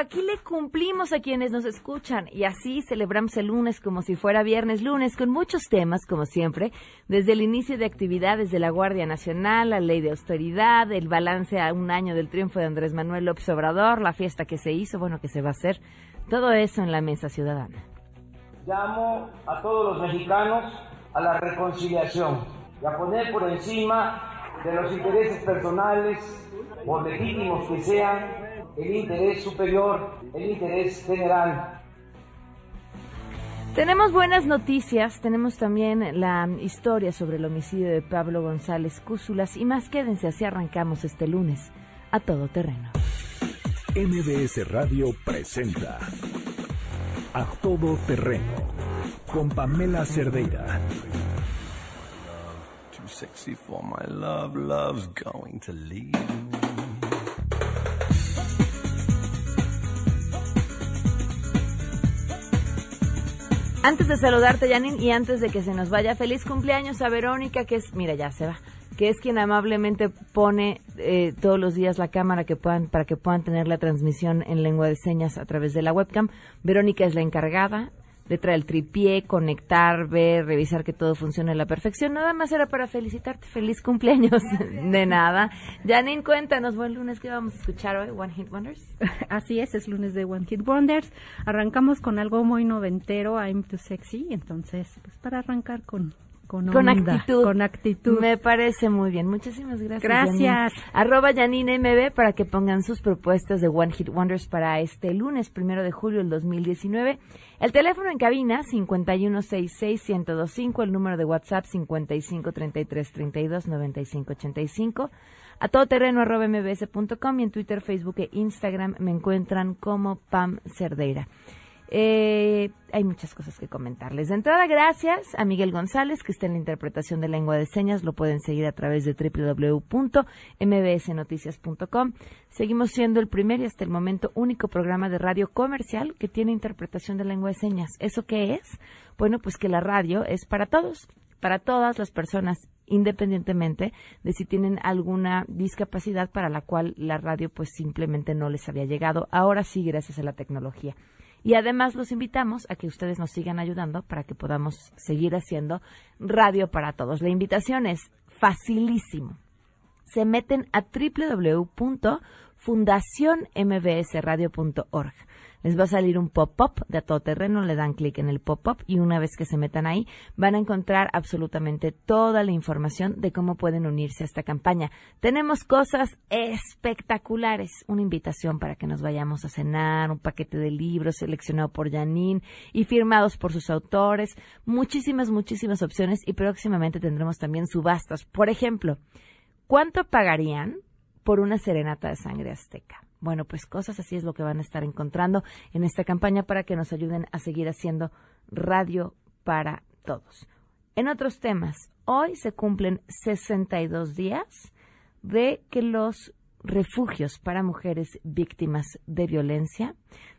aquí le cumplimos a quienes nos escuchan. Y así celebramos el lunes como si fuera viernes. Lunes con muchos temas, como siempre, desde el inicio de actividades de la Guardia Nacional, la ley de austeridad, el balance a un año del triunfo de Andrés Manuel López Obrador, la fiesta que se hizo, bueno, que se va a hacer, todo eso en la mesa ciudadana. Llamo a todos los mexicanos a la reconciliación y a poner por encima de los intereses personales, por legítimos que sean, el interés superior, el interés general. Tenemos buenas noticias, tenemos también la historia sobre el homicidio de Pablo González Cúsulas y más quédense así arrancamos este lunes a todo terreno. MBS Radio presenta A Todo Terreno con Pamela Cerdeira. Too sexy for my love, love's going to leave. Antes de saludarte, Janine, y antes de que se nos vaya, feliz cumpleaños a Verónica, que es, mira, ya se va, que es quien amablemente pone eh, todos los días la cámara que puedan, para que puedan tener la transmisión en lengua de señas a través de la webcam. Verónica es la encargada, de traer el tripié, conectar, ver, revisar que todo funcione a la perfección. Nada más era para felicitarte. Feliz cumpleaños. de nada. Janine, cuéntanos, buen lunes que vamos a escuchar hoy, One Hit Wonders. Así es, es lunes de One Hit Wonders. Arrancamos con algo muy noventero, I'm Too Sexy. Entonces, pues para arrancar con con, actitud. Con actitud. Me parece muy bien. Muchísimas gracias. Gracias. Arroba Janine MB para que pongan sus propuestas de One Hit Wonders para este lunes, primero de julio del 2019. El teléfono en cabina 5166-1025, el número de WhatsApp 5533329585. A todoterreno arroba mbs.com y en Twitter, Facebook e Instagram me encuentran como Pam Cerdeira. Eh, hay muchas cosas que comentarles. De entrada, gracias a Miguel González, que está en la interpretación de lengua de señas. Lo pueden seguir a través de www.mbsnoticias.com. Seguimos siendo el primer y hasta el momento único programa de radio comercial que tiene interpretación de lengua de señas. ¿Eso qué es? Bueno, pues que la radio es para todos, para todas las personas, independientemente de si tienen alguna discapacidad para la cual la radio pues simplemente no les había llegado. Ahora sí, gracias a la tecnología. Y además los invitamos a que ustedes nos sigan ayudando para que podamos seguir haciendo radio para todos. La invitación es facilísimo. Se meten a www.fundacionmbsradio.org les va a salir un pop-up de a todo terreno, le dan clic en el pop-up y una vez que se metan ahí van a encontrar absolutamente toda la información de cómo pueden unirse a esta campaña. Tenemos cosas espectaculares, una invitación para que nos vayamos a cenar, un paquete de libros seleccionado por Janine y firmados por sus autores, muchísimas, muchísimas opciones y próximamente tendremos también subastas. Por ejemplo, ¿cuánto pagarían por una serenata de sangre azteca? Bueno, pues cosas así es lo que van a estar encontrando en esta campaña para que nos ayuden a seguir haciendo radio para todos. En otros temas, hoy se cumplen 62 días de que los refugios para mujeres víctimas de violencia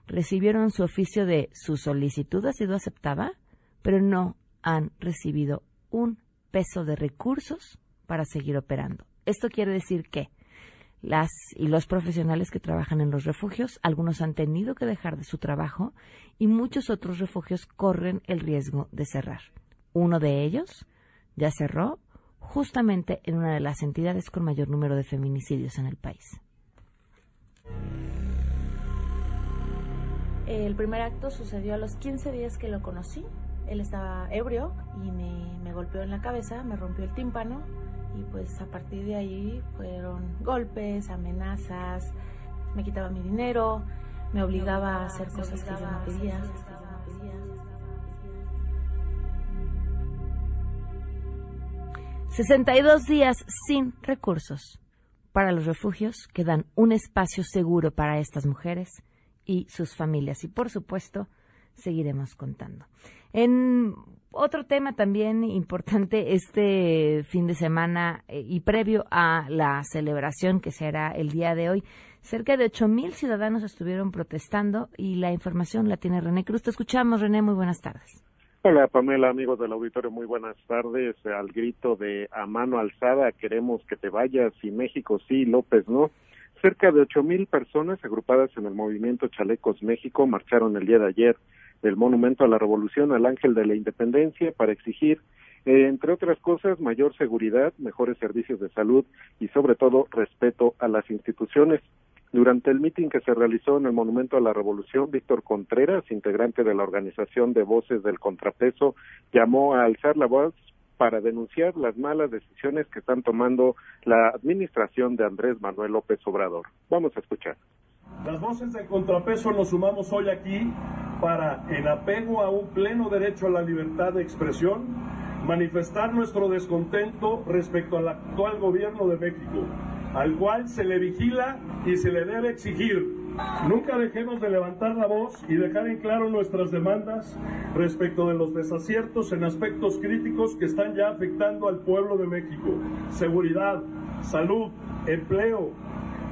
recibieron su oficio de su solicitud ha sido aceptada, pero no han recibido un peso de recursos para seguir operando. Esto quiere decir que las y los profesionales que trabajan en los refugios, algunos han tenido que dejar de su trabajo y muchos otros refugios corren el riesgo de cerrar. Uno de ellos ya cerró justamente en una de las entidades con mayor número de feminicidios en el país. El primer acto sucedió a los 15 días que lo conocí. Él estaba ebrio y me, me golpeó en la cabeza, me rompió el tímpano y pues a partir de ahí fueron golpes, amenazas, me quitaba mi dinero, me obligaba a hacer cosas que yo no pedía. 62 días sin recursos para los refugios que dan un espacio seguro para estas mujeres y sus familias. Y por supuesto, seguiremos contando. En otro tema también importante este fin de semana eh, y previo a la celebración que será el día de hoy, cerca de ocho mil ciudadanos estuvieron protestando y la información la tiene René Cruz. Te escuchamos, René, muy buenas tardes. Hola Pamela, amigos del auditorio, muy buenas tardes. Al grito de a mano alzada, queremos que te vayas y México sí, López no. Cerca de ocho mil personas agrupadas en el movimiento Chalecos México marcharon el día de ayer del Monumento a la Revolución al Ángel de la Independencia para exigir, eh, entre otras cosas, mayor seguridad, mejores servicios de salud y, sobre todo, respeto a las instituciones. Durante el mitin que se realizó en el Monumento a la Revolución, Víctor Contreras, integrante de la Organización de Voces del Contrapeso, llamó a alzar la voz para denunciar las malas decisiones que están tomando la administración de Andrés Manuel López Obrador. Vamos a escuchar. Las voces del contrapeso nos sumamos hoy aquí para, en apego a un pleno derecho a la libertad de expresión, manifestar nuestro descontento respecto al actual gobierno de México, al cual se le vigila y se le debe exigir. Nunca dejemos de levantar la voz y dejar en claro nuestras demandas respecto de los desaciertos en aspectos críticos que están ya afectando al pueblo de México. Seguridad, salud, empleo,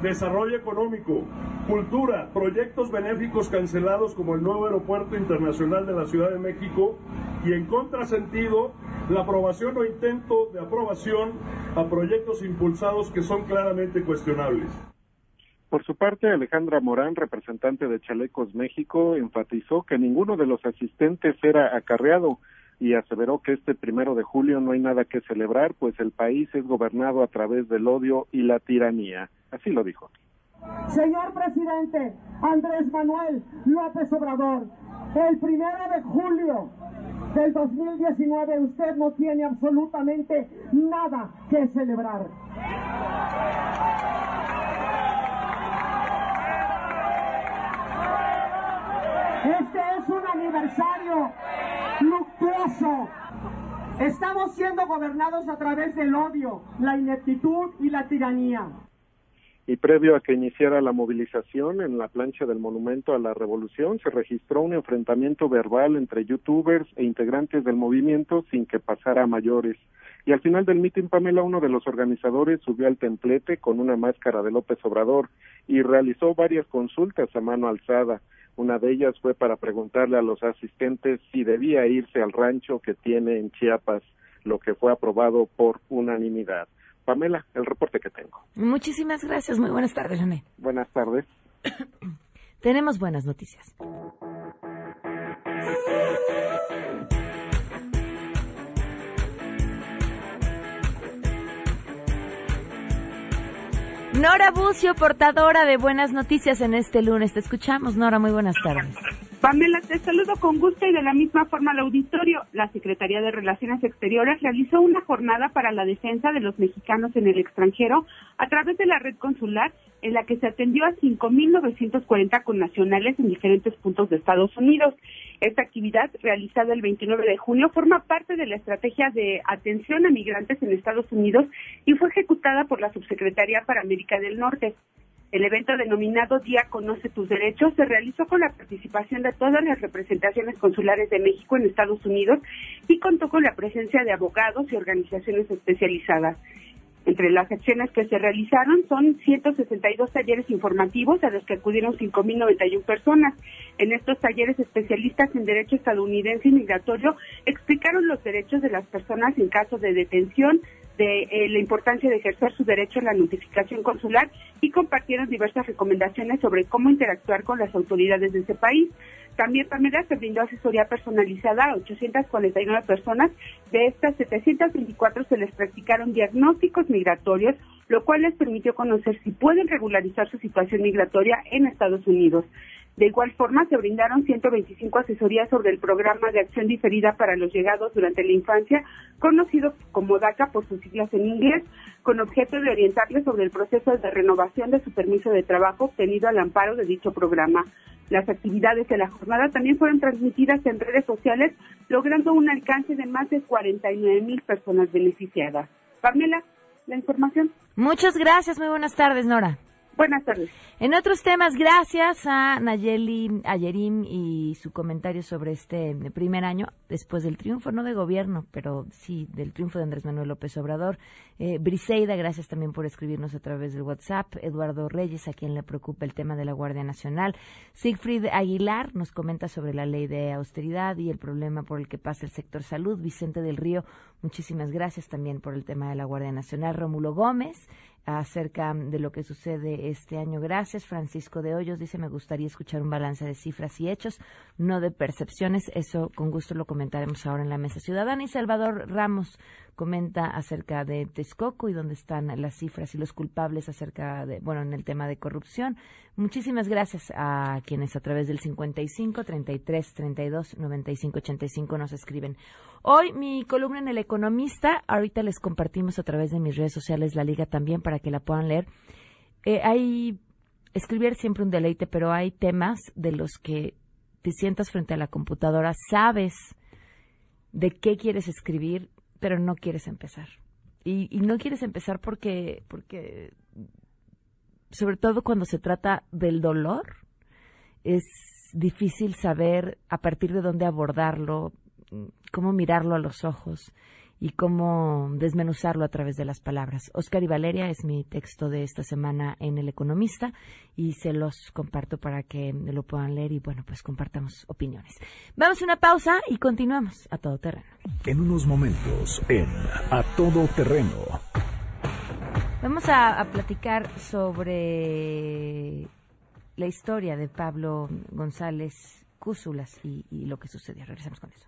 desarrollo económico, cultura, proyectos benéficos cancelados como el nuevo aeropuerto internacional de la Ciudad de México y en contrasentido la aprobación o intento de aprobación a proyectos impulsados que son claramente cuestionables. Por su parte, Alejandra Morán, representante de Chalecos México, enfatizó que ninguno de los asistentes era acarreado y aseveró que este primero de julio no hay nada que celebrar, pues el país es gobernado a través del odio y la tiranía. Así lo dijo. Señor presidente Andrés Manuel López Obrador, el primero de julio del 2019 usted no tiene absolutamente nada que celebrar. Este es un aniversario luctuoso. Estamos siendo gobernados a través del odio, la ineptitud y la tiranía y previo a que iniciara la movilización en la plancha del Monumento a la Revolución se registró un enfrentamiento verbal entre youtubers e integrantes del movimiento sin que pasara mayores. Y al final del mitin, Pamela, uno de los organizadores subió al templete con una máscara de López Obrador y realizó varias consultas a mano alzada. Una de ellas fue para preguntarle a los asistentes si debía irse al rancho que tiene en Chiapas, lo que fue aprobado por unanimidad. Pamela, el reporte que tengo. Muchísimas gracias. Muy buenas tardes, René. Buenas tardes. Tenemos buenas noticias. Nora Bucio, portadora de buenas noticias en este lunes. Te escuchamos, Nora. Muy buenas tardes. Pamela, te saludo con gusto y de la misma forma al auditorio. La Secretaría de Relaciones Exteriores realizó una jornada para la defensa de los mexicanos en el extranjero a través de la red consular en la que se atendió a 5.940 connacionales en diferentes puntos de Estados Unidos. Esta actividad, realizada el 29 de junio, forma parte de la estrategia de atención a migrantes en Estados Unidos y fue ejecutada por la Subsecretaría para América del Norte. El evento denominado Día Conoce tus Derechos se realizó con la participación de todas las representaciones consulares de México en Estados Unidos y contó con la presencia de abogados y organizaciones especializadas. Entre las acciones que se realizaron son 162 talleres informativos a los que acudieron 5.091 personas. En estos talleres especialistas en derecho estadounidense y migratorio explicaron los derechos de las personas en caso de detención, de eh, la importancia de ejercer su derecho a la notificación consular y compartieron diversas recomendaciones sobre cómo interactuar con las autoridades de ese país. También Pamela se brindó asesoría personalizada a 849 personas. De estas 724 se les practicaron diagnósticos migratorios, lo cual les permitió conocer si pueden regularizar su situación migratoria en Estados Unidos. De igual forma, se brindaron 125 asesorías sobre el programa de acción diferida para los llegados durante la infancia, conocido como DACA por sus siglas en inglés, con objeto de orientarles sobre el proceso de renovación de su permiso de trabajo obtenido al amparo de dicho programa. Las actividades de la jornada también fueron transmitidas en redes sociales, logrando un alcance de más de 49 mil personas beneficiadas. Pamela, la información. Muchas gracias, muy buenas tardes, Nora. Buenas tardes. En otros temas, gracias a Nayeli Ayerim y su comentario sobre este primer año después del triunfo, no de gobierno, pero sí del triunfo de Andrés Manuel López Obrador. Eh, Briseida, gracias también por escribirnos a través del WhatsApp. Eduardo Reyes, a quien le preocupa el tema de la Guardia Nacional. Siegfried Aguilar nos comenta sobre la ley de austeridad y el problema por el que pasa el sector salud. Vicente del Río, muchísimas gracias también por el tema de la Guardia Nacional. Rómulo Gómez, acerca de lo que sucede este año. Gracias, Francisco de Hoyos. Dice, me gustaría escuchar un balance de cifras y hechos, no de percepciones. Eso con gusto lo comentaremos ahora en la Mesa Ciudadana. Y Salvador Ramos comenta acerca de Texcoco y dónde están las cifras y los culpables acerca de, bueno, en el tema de corrupción. Muchísimas gracias a quienes a través del 55 33 32 95 85 nos escriben. Hoy mi columna en El Economista, ahorita les compartimos a través de mis redes sociales la liga también para que la puedan leer. Eh, hay escribir siempre un deleite, pero hay temas de los que te sientas frente a la computadora, sabes de qué quieres escribir, pero no quieres empezar. Y, no quieres empezar porque, porque, sobre todo cuando se trata del dolor, es difícil saber a partir de dónde abordarlo, cómo mirarlo a los ojos y cómo desmenuzarlo a través de las palabras. Oscar y Valeria es mi texto de esta semana en El Economista y se los comparto para que lo puedan leer y bueno, pues compartamos opiniones. Vamos a una pausa y continuamos a todo terreno. En unos momentos en A Todo Terreno. Vamos a, platicar sobre la historia de Pablo González Cúsulas y, y lo que sucedió. Regresamos con eso.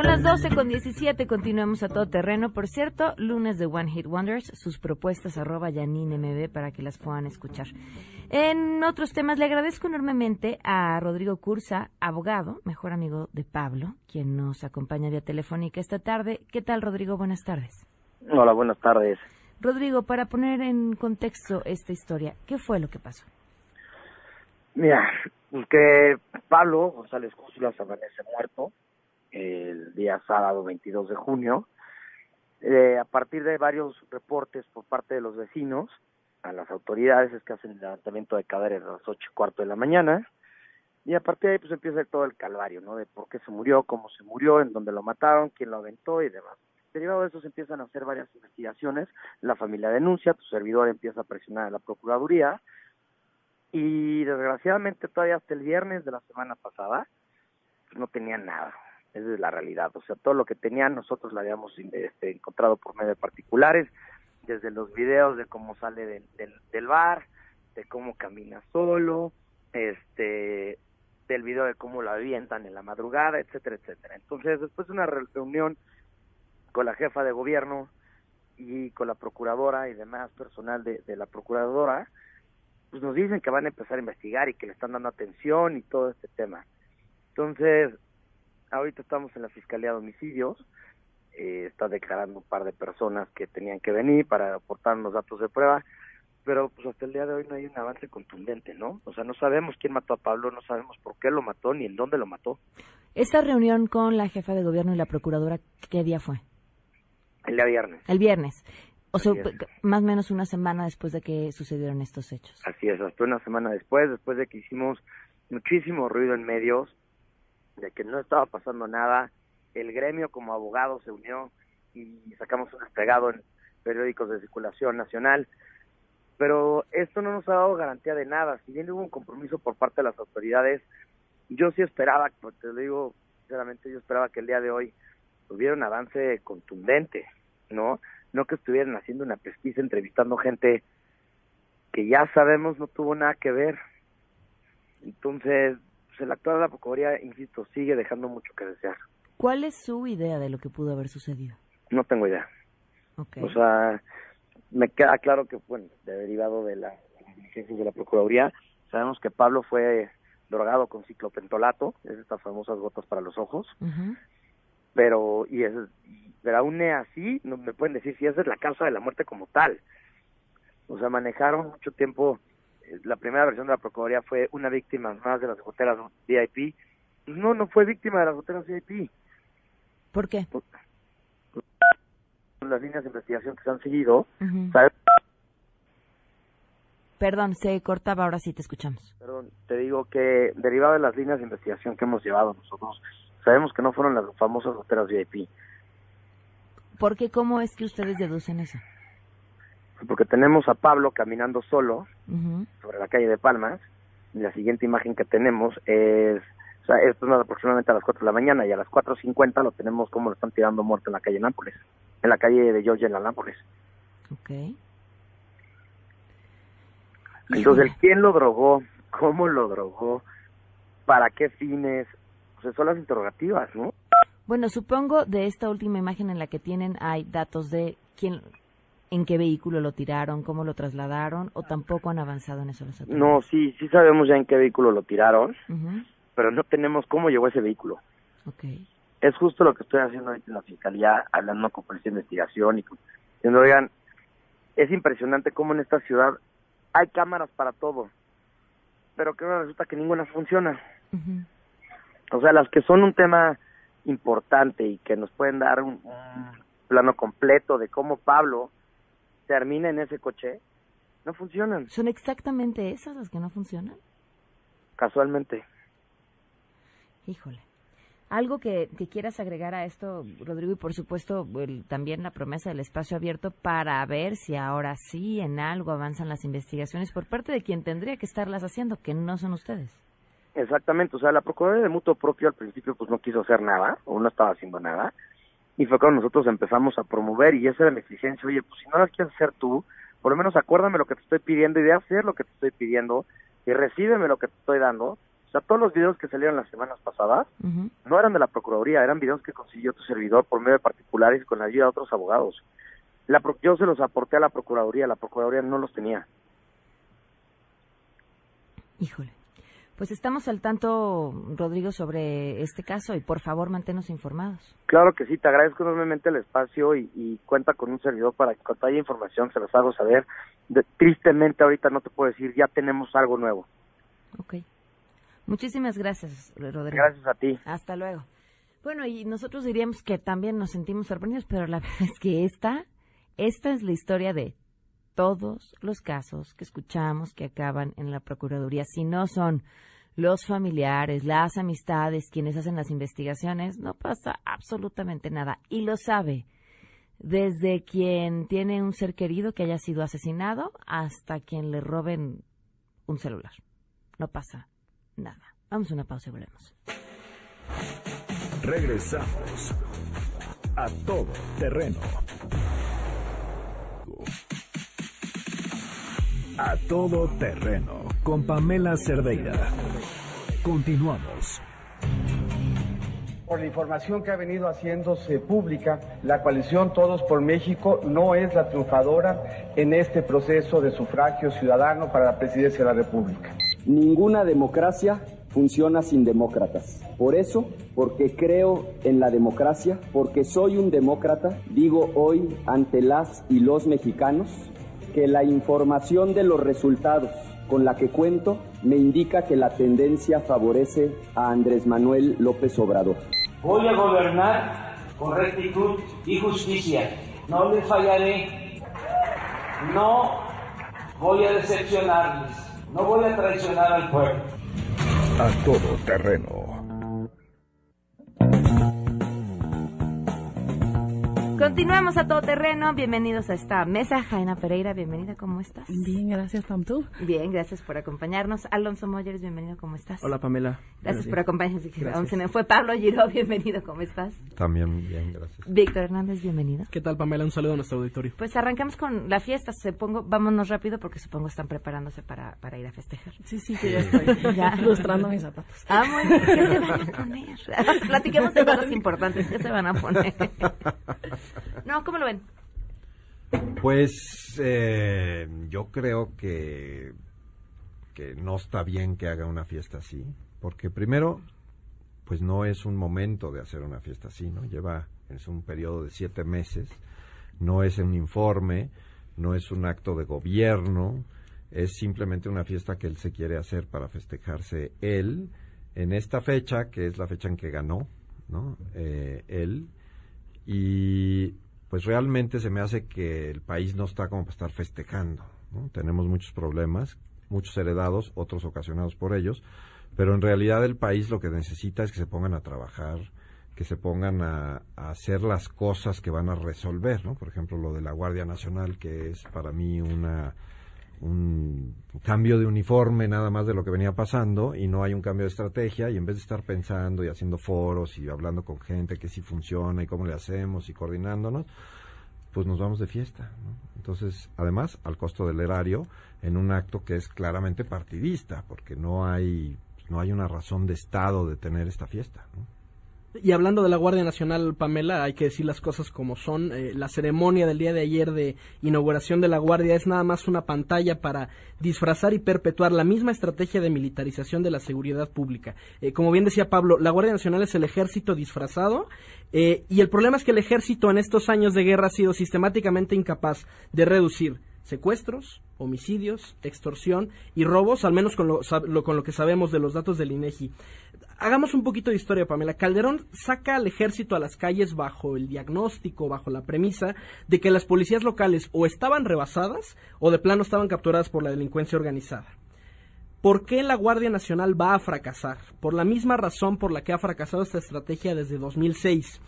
Son las 12 con 17, continuamos a todo terreno. Por cierto, lunes de One Hit Wonders, sus propuestas arroba MB para que las puedan escuchar. En otros temas, le agradezco enormemente a Rodrigo Cursa, abogado, mejor amigo de Pablo, quien nos acompaña vía telefónica esta tarde. ¿Qué tal, Rodrigo? Buenas tardes. Hola, buenas tardes. Rodrigo, para poner en contexto esta historia, ¿qué fue lo que pasó? Mira, pues que Pablo González Cúsula amanece muerto el día sábado 22 de junio. Eh, a partir de varios reportes por parte de los vecinos a las autoridades es que hacen el levantamiento de cadáveres a las ocho y cuarto de la mañana y a partir de ahí pues empieza todo el calvario, ¿no? De por qué se murió, cómo se murió, en dónde lo mataron, quién lo aventó y demás. Derivado de eso se empiezan a hacer varias investigaciones, la familia denuncia, tu servidor empieza a presionar a la Procuraduría y desgraciadamente todavía hasta el viernes de la semana pasada pues no tenían nada, esa es la realidad. O sea, todo lo que tenían nosotros lo habíamos este, encontrado por medio de particulares, desde los videos de cómo sale del, del, bar, de cómo camina solo, este del video de cómo lo avientan en la madrugada, etcétera, etcétera. Entonces, después de una reunión con la jefa de gobierno y con la procuradora y demás personal de, de la procuradora, pues nos dicen que van a empezar a investigar y que le están dando atención y todo este tema. Entonces, ahorita estamos en la Fiscalía de Homicidios, eh, está declarando un par de personas que tenían que venir para aportar los datos de prueba, pero pues hasta el día de hoy no hay un avance contundente, ¿no? O sea, no sabemos quién mató a Pablo, no sabemos por qué lo mató ni en dónde lo mató. Esta reunión con la jefa de gobierno y la procuradora, ¿qué día fue? El día viernes. El viernes. O sea, más o menos una semana después de que sucedieron estos hechos. Así es, hasta una semana después, después de que hicimos muchísimo ruido en medios, de que no estaba pasando nada. El gremio como abogado se unió y sacamos un desplegado en periódicos de circulación nacional. Pero esto no nos ha dado garantía de nada. Si bien hubo un compromiso por parte de las autoridades, yo sí esperaba, te lo digo sinceramente, yo esperaba que el día de hoy hubiera un avance contundente, ¿no? No que estuvieran haciendo una pesquisa, entrevistando gente que ya sabemos no tuvo nada que ver. Entonces, el actual de la Procuraduría, insisto, sigue dejando mucho que desear. ¿Cuál es su idea de lo que pudo haber sucedido? No tengo idea. O sea, me queda claro que, bueno, derivado de las diligencias de la Procuraduría, sabemos que Pablo fue drogado con ciclopentolato, es estas famosas gotas para los ojos, pero, y, es, de la UNE así, no me pueden decir si esa es la causa de la muerte como tal. O sea, manejaron mucho tiempo, la primera versión de la Procuraduría fue una víctima más de las goteras VIP. Pues no, no fue víctima de las goteras VIP. ¿Por qué? Las líneas de investigación que se han seguido. Perdón, se cortaba, ahora sí te escuchamos. Perdón, te digo que derivado de las líneas de investigación que hemos llevado nosotros, sabemos que no fueron las famosas goteras VIP, ¿Por qué? ¿Cómo es que ustedes deducen eso? Porque tenemos a Pablo caminando solo sobre la calle de Palmas, y la siguiente imagen que tenemos es, o sea, esto es aproximadamente a las 4 de la mañana, y a las 4.50 lo tenemos como lo están tirando muerto en la calle Nápoles, en la calle de Georgia en la Nápoles. Ok. Entonces, quién lo drogó, cómo lo drogó, para qué fines, o sea, son las interrogativas, ¿no? Bueno, supongo de esta última imagen en la que tienen hay datos de quién, en qué vehículo lo tiraron, cómo lo trasladaron, o tampoco han avanzado en eso los autoridades. No, sí, sí sabemos ya en qué vehículo lo tiraron, pero no tenemos cómo llegó ese vehículo. Ok. Es justo lo que estoy haciendo ahorita en la fiscalía, hablando con policía de investigación y diciendo, oigan, es impresionante cómo en esta ciudad hay cámaras para todo, pero que ahora resulta que ninguna funciona. Ujú. O sea, las que son un tema importante y que nos pueden dar un, un plano completo de cómo Pablo termina en ese coche, no funcionan, ¿Son exactamente esas las que no funcionan? casualmente. Híjole. Algo que, que quieras agregar a esto, Rodrigo, y por supuesto el- también la promesa del espacio abierto para ver si ahora sí en algo avanzan las investigaciones por parte de quien tendría que estarlas haciendo, que no son ustedes. Exactamente, o sea, la Procuraduría de Mutuo Propio al principio pues no quiso hacer nada, o no estaba haciendo nada, y fue cuando nosotros empezamos a promover, y esa era mi exigencia, oye, pues si no las quieres hacer tú, por lo menos acuérdame lo que te estoy pidiendo y de hacer lo que te estoy pidiendo, y recíbeme lo que te estoy dando. O sea, todos los videos que salieron las semanas pasadas no eran de la Procuraduría, eran videos que consiguió tu servidor por medio de particulares y con la ayuda de otros abogados. La, pro- yo se los aporté a la Procuraduría, la Procuraduría no los tenía. Híjole. Pues estamos al tanto, Rodrigo, sobre este caso y por favor manténnos informados. Claro que sí, te agradezco enormemente el espacio y, y cuenta con un servidor para que cuando haya información se los hago saber. De- tristemente ahorita no te puedo decir, ya tenemos algo nuevo. Ok. Muchísimas gracias, Rodrigo. Gracias a ti. Hasta luego. Bueno, y nosotros diríamos que también nos sentimos sorprendidos, pero la verdad es que esta, esta es la historia de todos los casos que escuchamos que acaban en la Procuraduría. Si no son los familiares, las amistades, quienes hacen las investigaciones, no pasa absolutamente nada. Y lo sabe desde quien tiene un ser querido que haya sido asesinado hasta quien le roben un celular. No pasa nada. Vamos a una pausa y volvemos. Regresamos a todo terreno. A todo terreno con Pamela Cerdeira. Continuamos. Por la información que ha venido haciéndose pública, la coalición Todos por México no es la triunfadora en este proceso de sufragio ciudadano para la presidencia de la República. Ninguna democracia funciona sin demócratas. Por eso, porque creo en la democracia, porque soy un demócrata, digo hoy ante las y los mexicanos que la información de los resultados con la que cuento me indica que la tendencia favorece a Andrés Manuel López Obrador. Voy a gobernar con rectitud y justicia. No les fallaré. No voy a decepcionarles. No voy a traicionar al pueblo. A todo terreno. Continuamos a todo terreno. Bienvenidos a esta mesa. Jaina Pereira, bienvenida. ¿Cómo estás? Bien, gracias, Pam. ¿Tú? Bien, gracias por acompañarnos. Alonso Moyers, bienvenido. ¿Cómo estás? Hola, Pamela. Gracias por acompañarnos. Gracias. Aún se me fue Pablo Giro, bienvenido. ¿Cómo estás? También bien, gracias. Víctor Hernández, bienvenido. ¿Qué tal, Pamela? Un saludo a nuestro auditorio. Pues arrancamos con la fiesta. Supongo, vámonos rápido porque supongo están preparándose para, para ir a festejar. Sí, sí, que ya estoy Ya. lustrando mis zapatos. Ah, bien. ¿Qué se van a poner? Platiquemos de cosas importantes. ¿Qué se van a poner? No, ¿cómo lo ven? Pues eh, yo creo que, que no está bien que haga una fiesta así, porque primero, pues no es un momento de hacer una fiesta así, ¿no? Lleva, es un periodo de siete meses, no es un informe, no es un acto de gobierno, es simplemente una fiesta que él se quiere hacer para festejarse él en esta fecha, que es la fecha en que ganó, ¿no? Eh, él. Y pues realmente se me hace que el país no está como para estar festejando, ¿no? Tenemos muchos problemas, muchos heredados, otros ocasionados por ellos, pero en realidad el país lo que necesita es que se pongan a trabajar, que se pongan a, a, hacer las cosas que van a resolver, ¿no? Por ejemplo, lo de la Guardia Nacional, que es para mí una un cambio de uniforme nada más de lo que venía pasando y no hay un cambio de estrategia y en vez de estar pensando y haciendo foros y hablando con gente que sí funciona y cómo le hacemos y coordinándonos, pues nos vamos de fiesta. ¿no? Entonces, además, al costo del erario, en un acto que es claramente partidista, porque no hay, no hay una razón de Estado de tener esta fiesta. ¿no? Y hablando de la Guardia Nacional, Pamela, hay que decir las cosas como son. Eh, la ceremonia del día de ayer de inauguración de la Guardia es nada más una pantalla para disfrazar y perpetuar la misma estrategia de militarización de la seguridad pública. Eh, como bien decía Pablo, la Guardia Nacional es el ejército disfrazado eh, y el problema es que el ejército en estos años de guerra ha sido sistemáticamente incapaz de reducir secuestros, homicidios, extorsión y robos, al menos con lo, lo, con lo que sabemos de los datos del INEGI. Hagamos un poquito de historia, Pamela. Calderón saca al ejército a las calles bajo el diagnóstico, bajo la premisa de que las policías locales o estaban rebasadas o de plano estaban capturadas por la delincuencia organizada. ¿Por qué la Guardia Nacional va a fracasar? Por la misma razón por la que ha fracasado esta estrategia desde 2006.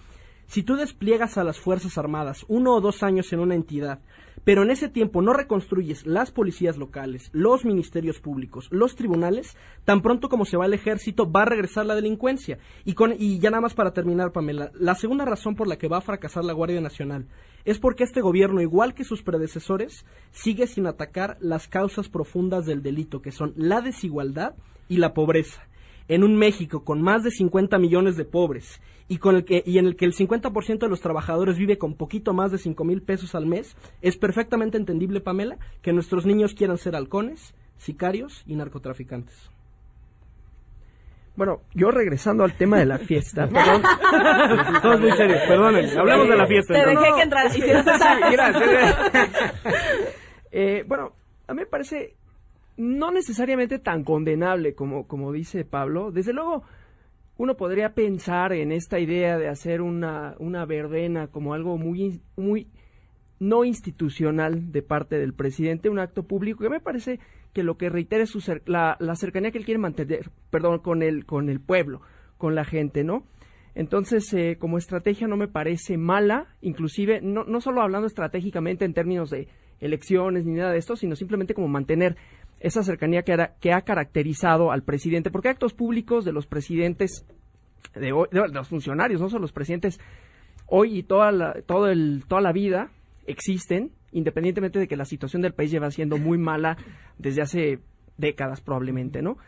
Si tú despliegas a las Fuerzas Armadas uno o dos años en una entidad, pero en ese tiempo no reconstruyes las policías locales, los ministerios públicos, los tribunales, tan pronto como se va el ejército va a regresar la delincuencia. Y, con, y ya nada más para terminar, Pamela, la segunda razón por la que va a fracasar la Guardia Nacional es porque este gobierno, igual que sus predecesores, sigue sin atacar las causas profundas del delito, que son la desigualdad y la pobreza en un México con más de 50 millones de pobres y, con el que, y en el que el 50% de los trabajadores vive con poquito más de 5 mil pesos al mes, es perfectamente entendible, Pamela, que nuestros niños quieran ser halcones, sicarios y narcotraficantes. Bueno, yo regresando al tema de la fiesta, perdón. Todos muy serios, perdonen. Hablemos de la fiesta. Te dejé que entraras. Sí, sí, gracias. eh, bueno, a mí me parece no necesariamente tan condenable como, como dice Pablo. Desde luego, uno podría pensar en esta idea de hacer una, una verbena como algo muy, muy no institucional de parte del presidente, un acto público que me parece que lo que reitera es su la, la, cercanía que él quiere mantener, perdón, con el, con el pueblo, con la gente, ¿no? Entonces, eh, como estrategia no me parece mala, inclusive, no, no solo hablando estratégicamente en términos de elecciones ni nada de esto, sino simplemente como mantener esa cercanía que, ha caracterizado al presidente, porque actos públicos de los presidentes, de, hoy, de los funcionarios, no solo los presidentes, hoy y toda la, todo el, toda la vida existen, independientemente de que la situación del país lleva siendo muy mala desde hace décadas probablemente, ¿no?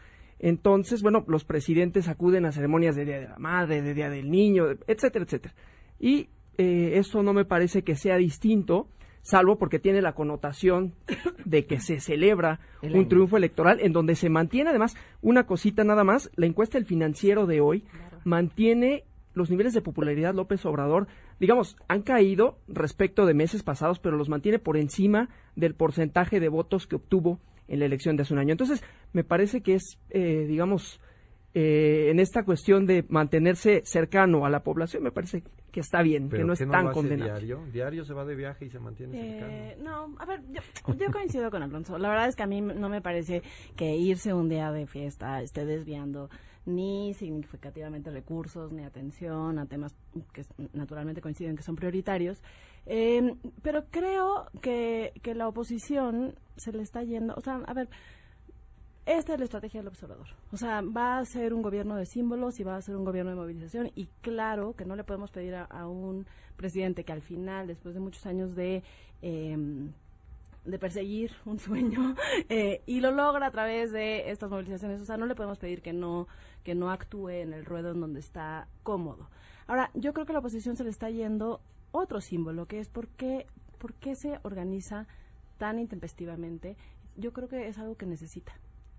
Entonces, bueno, los presidentes acuden a ceremonias de Día de la Madre, de Día del Niño, etcétera, etcétera. Y eh, eso no me parece que sea distinto salvo porque tiene la connotación de que se celebra El un año. triunfo electoral en donde se mantiene además una cosita nada más, la encuesta del financiero de hoy claro. mantiene los niveles de popularidad López Obrador, digamos, han caído respecto de meses pasados, pero los mantiene por encima del porcentaje de votos que obtuvo en la elección de hace un año. Entonces, me parece que es, eh, digamos, eh, en esta cuestión de mantenerse cercano a la población, me parece que está bien, que no es ¿qué tan condenable. Diario? diario se va de viaje y se mantiene Eh, no, a ver, yo, yo coincido con Alonso. La verdad es que a mí no me parece que irse un día de fiesta esté desviando ni significativamente recursos ni atención a temas que naturalmente coinciden que son prioritarios. Eh, pero creo que, que la oposición se le está yendo, o sea, a ver, esta es la estrategia del observador. O sea, va a ser un gobierno de símbolos y va a ser un gobierno de movilización. Y claro que no le podemos pedir a, un presidente que al final, después de muchos años de... Eh, de perseguir un sueño eh, y lo logra a través de estas movilizaciones. O sea, no le podemos pedir que no, que no actúe en el ruedo en donde está cómodo. Ahora, yo creo que a la oposición se le está yendo otro símbolo, que es por qué, por qué se organiza tan intempestivamente. Yo creo que es algo que necesita.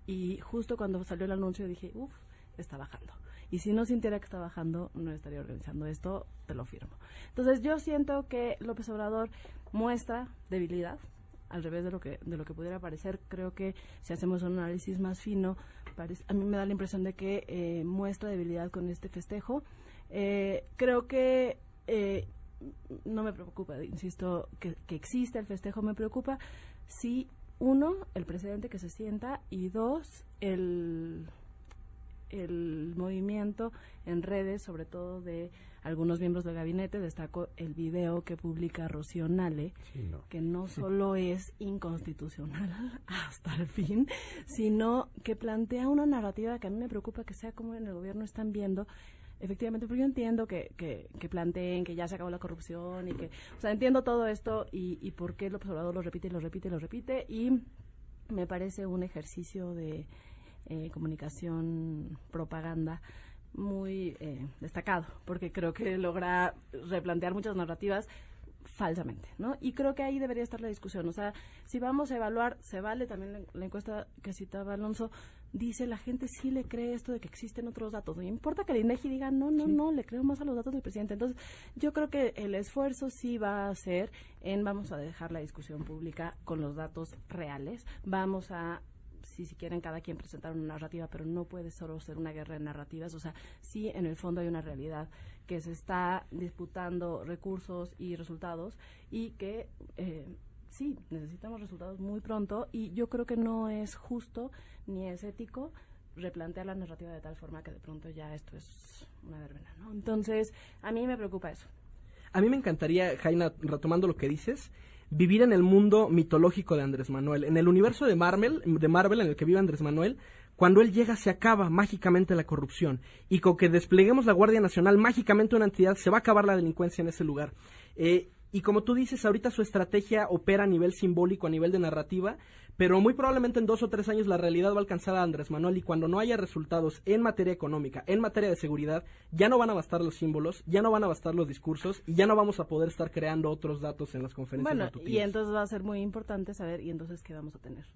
Y justo cuando salió el anuncio dije, uff, está bajando. y si no sintiera que está bajando, no estaría organizando esto, te lo firmo. Entonces yo siento que López Obrador muestra debilidad, al revés de lo que de lo que pudiera parecer creo que si hacemos un análisis más fino parece- a mí me da la impresión de que eh, muestra debilidad con este festejo Eh, creo que eh, no me preocupa insisto que, que existe el festejo me preocupa si uno el presidente que se sienta y dos el el movimiento en redes, sobre todo de algunos miembros del gabinete. Destaco el video que publica Rocío Nale, Sí, no. que no solo es inconstitucional hasta el fin, sino que plantea una narrativa que a mí me preocupa que sea como en el gobierno están viendo. Efectivamente, porque yo entiendo que, que, que planteen que ya se acabó la corrupción y que, o sea, entiendo todo esto y, y por qué el observador lo repite y lo repite y lo repite y me parece un ejercicio de eh, comunicación, propaganda muy eh, destacado, porque creo que logra replantear muchas narrativas falsamente, ¿no? Y creo que ahí debería estar la discusión. O sea, si vamos a evaluar, se vale también la, la encuesta que citaba Alonso, dice la gente sí le cree esto de que existen otros datos. No importa que el INEGI diga, no, no, no, le creo más a los datos del presidente. Entonces, yo creo que el esfuerzo sí va a ser en vamos a dejar la discusión pública con los datos reales, vamos a si, si quieren cada quien presentar una narrativa, pero no puede solo ser una guerra de narrativas. O sea, sí en el fondo hay una realidad que se está disputando recursos y resultados y que eh, sí, necesitamos resultados muy pronto y yo creo que no es justo ni es ético replantear la narrativa de tal forma que de pronto ya esto es una verbena, ¿no? Entonces, a mí me preocupa eso. A mí me encantaría, Jaina, retomando lo que dices, vivir en el mundo mitológico de Andrés Manuel, en el universo de Marvel, de Marvel en el que vive Andrés Manuel. Cuando él llega se acaba mágicamente la corrupción y con que despleguemos la Guardia Nacional mágicamente una entidad se va a acabar la delincuencia en ese lugar. Eh, y como tú dices, ahorita su estrategia opera a nivel simbólico, a nivel de narrativa, pero muy probablemente en dos o tres años la realidad va a alcanzar a Andrés Manuel y cuando no haya resultados en materia económica, en materia de seguridad, ya no van a bastar los símbolos, ya no van a bastar los discursos y ya no vamos a poder estar creando otros datos en las conferencias Bueno, y entonces va a ser muy importante saber, ¿y entonces qué vamos a tener?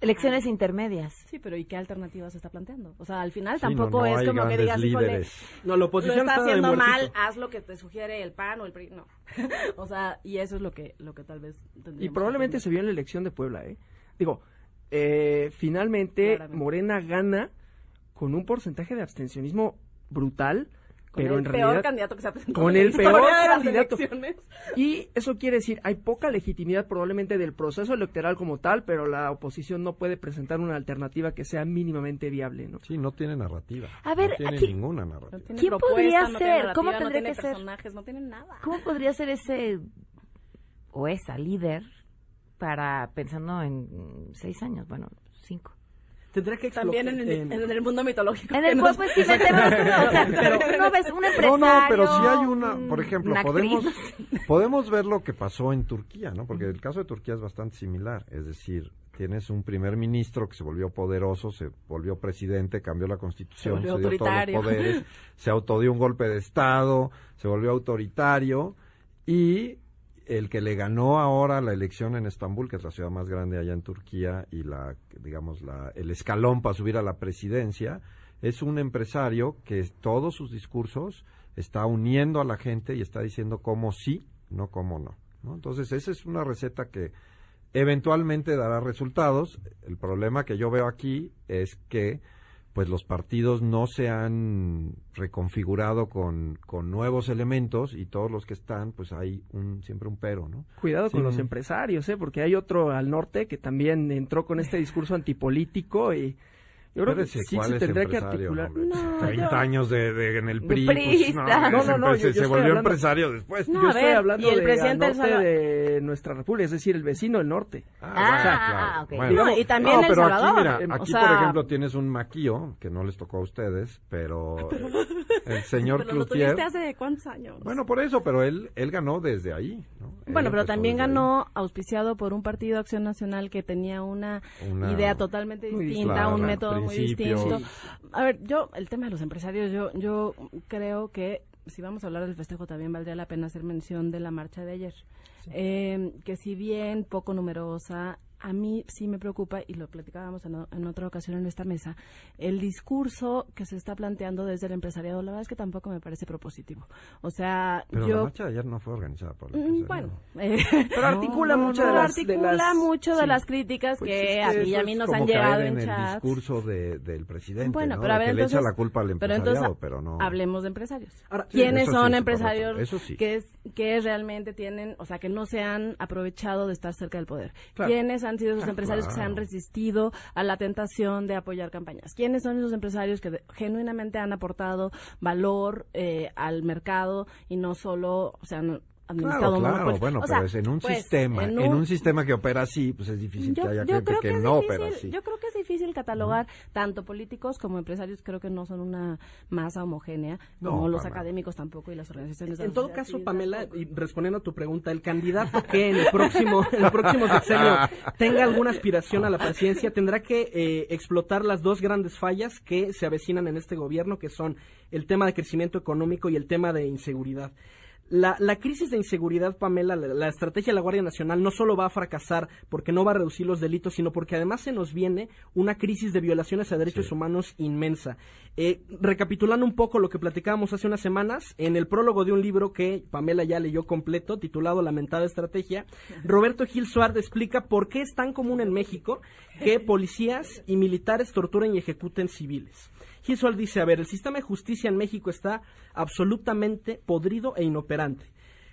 Elecciones intermedias. Sí, pero ¿y qué alternativas se está planteando? O sea, al final Sí, tampoco no es como que digas, híjole. No, la oposición lo está está haciendo mal, haz lo que te sugiere el PAN o el PRI, no. o sea, y eso es lo que, lo que tal vez Y probablemente se vio en la elección de Puebla, ¿eh? Digo, eh, finalmente Claramente. Morena gana con un porcentaje de abstencionismo brutal, Con pero el en peor realidad candidato que se ha presentado con el historia peor de las candidato. elecciones. Y eso quiere decir, hay poca legitimidad probablemente del proceso electoral como tal, pero la oposición no puede presentar una alternativa que sea mínimamente viable, ¿no? Sí, no tiene narrativa. A ver, no tiene aquí- ninguna narrativa. No tiene ¿Quién podría no tiene ser? narrativa, ¿Cómo no tendría tiene que ser? personajes, no tiene nada. ¿Cómo podría ser ese o esa líder para pensando en seis años? Bueno, cinco. Tendría que También en el, explotar- en el mundo mitológico. En que el nos- pues, sí, meternos, o sea, pero no ves un empresario. No, no, pero sí hay una, por ejemplo, una podemos, podemos ver lo que pasó en Turquía, ¿no? Porque el caso de Turquía es bastante similar, es decir, tienes un primer ministro que se volvió poderoso, se volvió presidente, cambió la constitución, Se se, dio todos los poderes, se autodió un golpe de estado, se volvió autoritario y el que le ganó ahora la elección en Estambul, que es la ciudad más grande allá en Turquía y la digamos la el escalón para subir a la presidencia, es un empresario que todos sus discursos está uniendo a la gente y está diciendo cómo sí, no cómo no. ¿no? Entonces, esa es una receta que eventualmente dará resultados. El problema que yo veo aquí es que pues los partidos no se han reconfigurado con, con nuevos elementos y todos los que están, pues hay un siempre un pero, ¿no? Cuidado Sí, con los empresarios, ¿eh? Porque hay otro al norte que también entró con este discurso antipolítico y yo creo que sí ¿cuál se tendría que articular. No, 30 yo- años de, de- en el PRI, pues, no, No, no, no, se, yo- yo se volvió hablando- empresario después. No, yo estoy ver, hablando y el de presidente norte Salva- de nuestra república, es decir, el vecino del norte. Ah, bueno, ah, ok. Bueno, No, y también no, El pero Salvador, aquí, mira, em, o aquí sea- por ejemplo tienes un maquío que no les tocó a ustedes, pero el señor Pero lo Cloutier, tuviste hace cuántos años. bueno, por eso, pero él él ganó desde ahí, ¿no? Él Bueno, pero también ganó auspiciado por un partido Acción Nacional que tenía una, Una- idea totalmente distinta, un método muy distinto. A ver, yo, el tema de los empresarios, yo, yo creo que si vamos a hablar del festejo también valdría la pena hacer mención de la marcha de ayer. Eh, que si bien poco numerosa, a mí sí me preocupa, y lo platicábamos en, en, otra ocasión en esta mesa, el discurso que se está planteando desde el empresariado, la verdad es que tampoco me parece propositivo. O sea, pero yo... la marcha de ayer no fue organizada por el Mm, Bueno, eh, pero articula no, mucho no, de las, articula de las, mucho de sí. las críticas Pues que es a ti y a mí nos como han llegado en en el discurso de, del presidente, Bueno, ¿no? pero a ver, que le echa entonces- la culpa al pero empresariado, entonces, pero no. Hablemos de empresarios. Ahora, Sí, ¿Quiénes eso son sí, empresarios eso sí. que, es- que realmente tienen, o sea, que no se han aprovechado de estar cerca del poder? Claro. ¿Quiénes han sido esos Ah, empresarios que se han resistido a la tentación de apoyar campañas? ¿Quiénes son esos empresarios que de- genuinamente han aportado valor eh, al mercado y no solo, o sea, no- administrado Claro, claro, bueno, O sea, pero es en un pues, sistema, en un... sistema que opera así, pues es difícil que haya gente que, no difícil, opera así. Yo creo que es difícil catalogar tanto políticos como empresarios, creo que no son una masa homogénea, No, como los académicos tampoco y las organizaciones de En la todo caso, civil Pamela, tampoco. y respondiendo a tu pregunta, el candidato que en el próximo, en el próximo sexenio tenga alguna aspiración a la presidencia tendrá que eh, explotar las dos grandes fallas que se avecinan en este gobierno, que son el tema de crecimiento económico y el tema de inseguridad. La, la crisis de inseguridad, Pamela, la, la estrategia de la Guardia Nacional no solo va a fracasar porque no va a reducir los delitos, sino porque además se nos viene una crisis de violaciones a derechos humanos inmensa. Eh, recapitulando un poco lo que platicábamos hace unas semanas, en el prólogo de un libro que Pamela ya leyó completo, titulado Lamentada Estrategia, Roberto Gil Suárez explica por qué es tan común en México que policías y militares torturen y ejecuten civiles. Gisual dice, a ver, el sistema de justicia en México está absolutamente podrido e inoperante.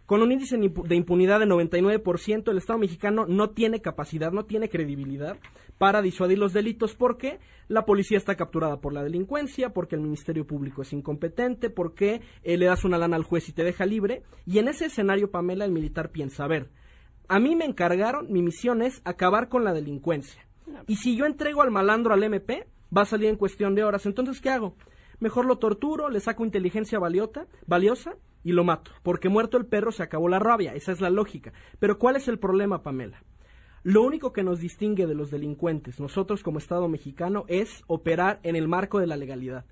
Con un índice de impunidad de 99%, el Estado mexicano no tiene capacidad, no tiene credibilidad para disuadir los delitos porque la policía está capturada por la delincuencia, porque el Ministerio Público es incompetente, porque eh, le das una lana al juez y te deja libre. Y en ese escenario, Pamela, el militar piensa, a ver, a mí me encargaron, mi misión es acabar con la delincuencia. Y si yo entrego al malandro al MP, va a salir en cuestión de horas. Entonces, ¿qué hago? Mejor lo torturo, le saco inteligencia valiota, valiosa y lo mato. Porque muerto el perro se acabó la rabia. Esa es la lógica. Pero ¿cuál es el problema, Pamela? Lo único que nos distingue de los delincuentes, nosotros como Estado mexicano, es operar en el marco de la legalidad.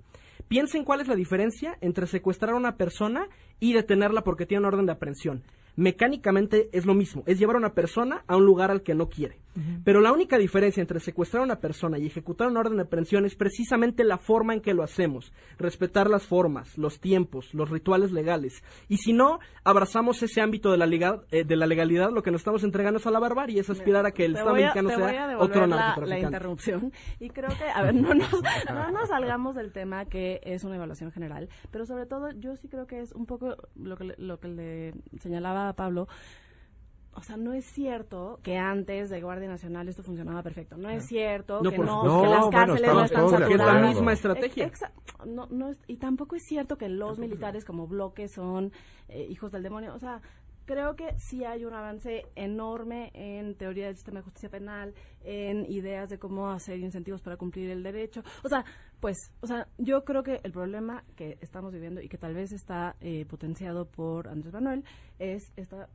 Piensen cuál es la diferencia entre secuestrar a una persona y detenerla porque tiene una orden de aprehensión. Mecánicamente es lo mismo, es llevar a una persona a un lugar al que no quiere. Pero la única diferencia entre secuestrar a una persona y ejecutar una orden de aprehensión es precisamente la forma en que lo hacemos. Respetar las formas, los tiempos, los rituales legales. Y si no abrazamos ese ámbito de la, liga- eh, de la legalidad, lo que nos estamos entregando es a la barbarie, es aspirar a que el Te Estado a- mexicano sea otro la, la narcotraficante. interrupción y creo que a ver no nos, no nos salgamos del tema que es una evaluación general pero sobre todo yo sí creo que es un poco lo que lo que le señalaba a Pablo o sea, no es cierto que antes de Guardia Nacional esto funcionaba perfecto. No es cierto No, que, no, que las No, bueno, cárceles no están es la saturadas. misma Ex- estrategia. exa- no, no es- y tampoco es cierto que los militares como bloque son eh, hijos del demonio. O sea, creo que sí hay un avance enorme en teoría del sistema de justicia penal, en ideas de cómo hacer incentivos para cumplir el derecho. O sea, pues, o sea, yo creo que el problema que estamos viviendo y que tal vez está eh, potenciado por Andrés Manuel es esta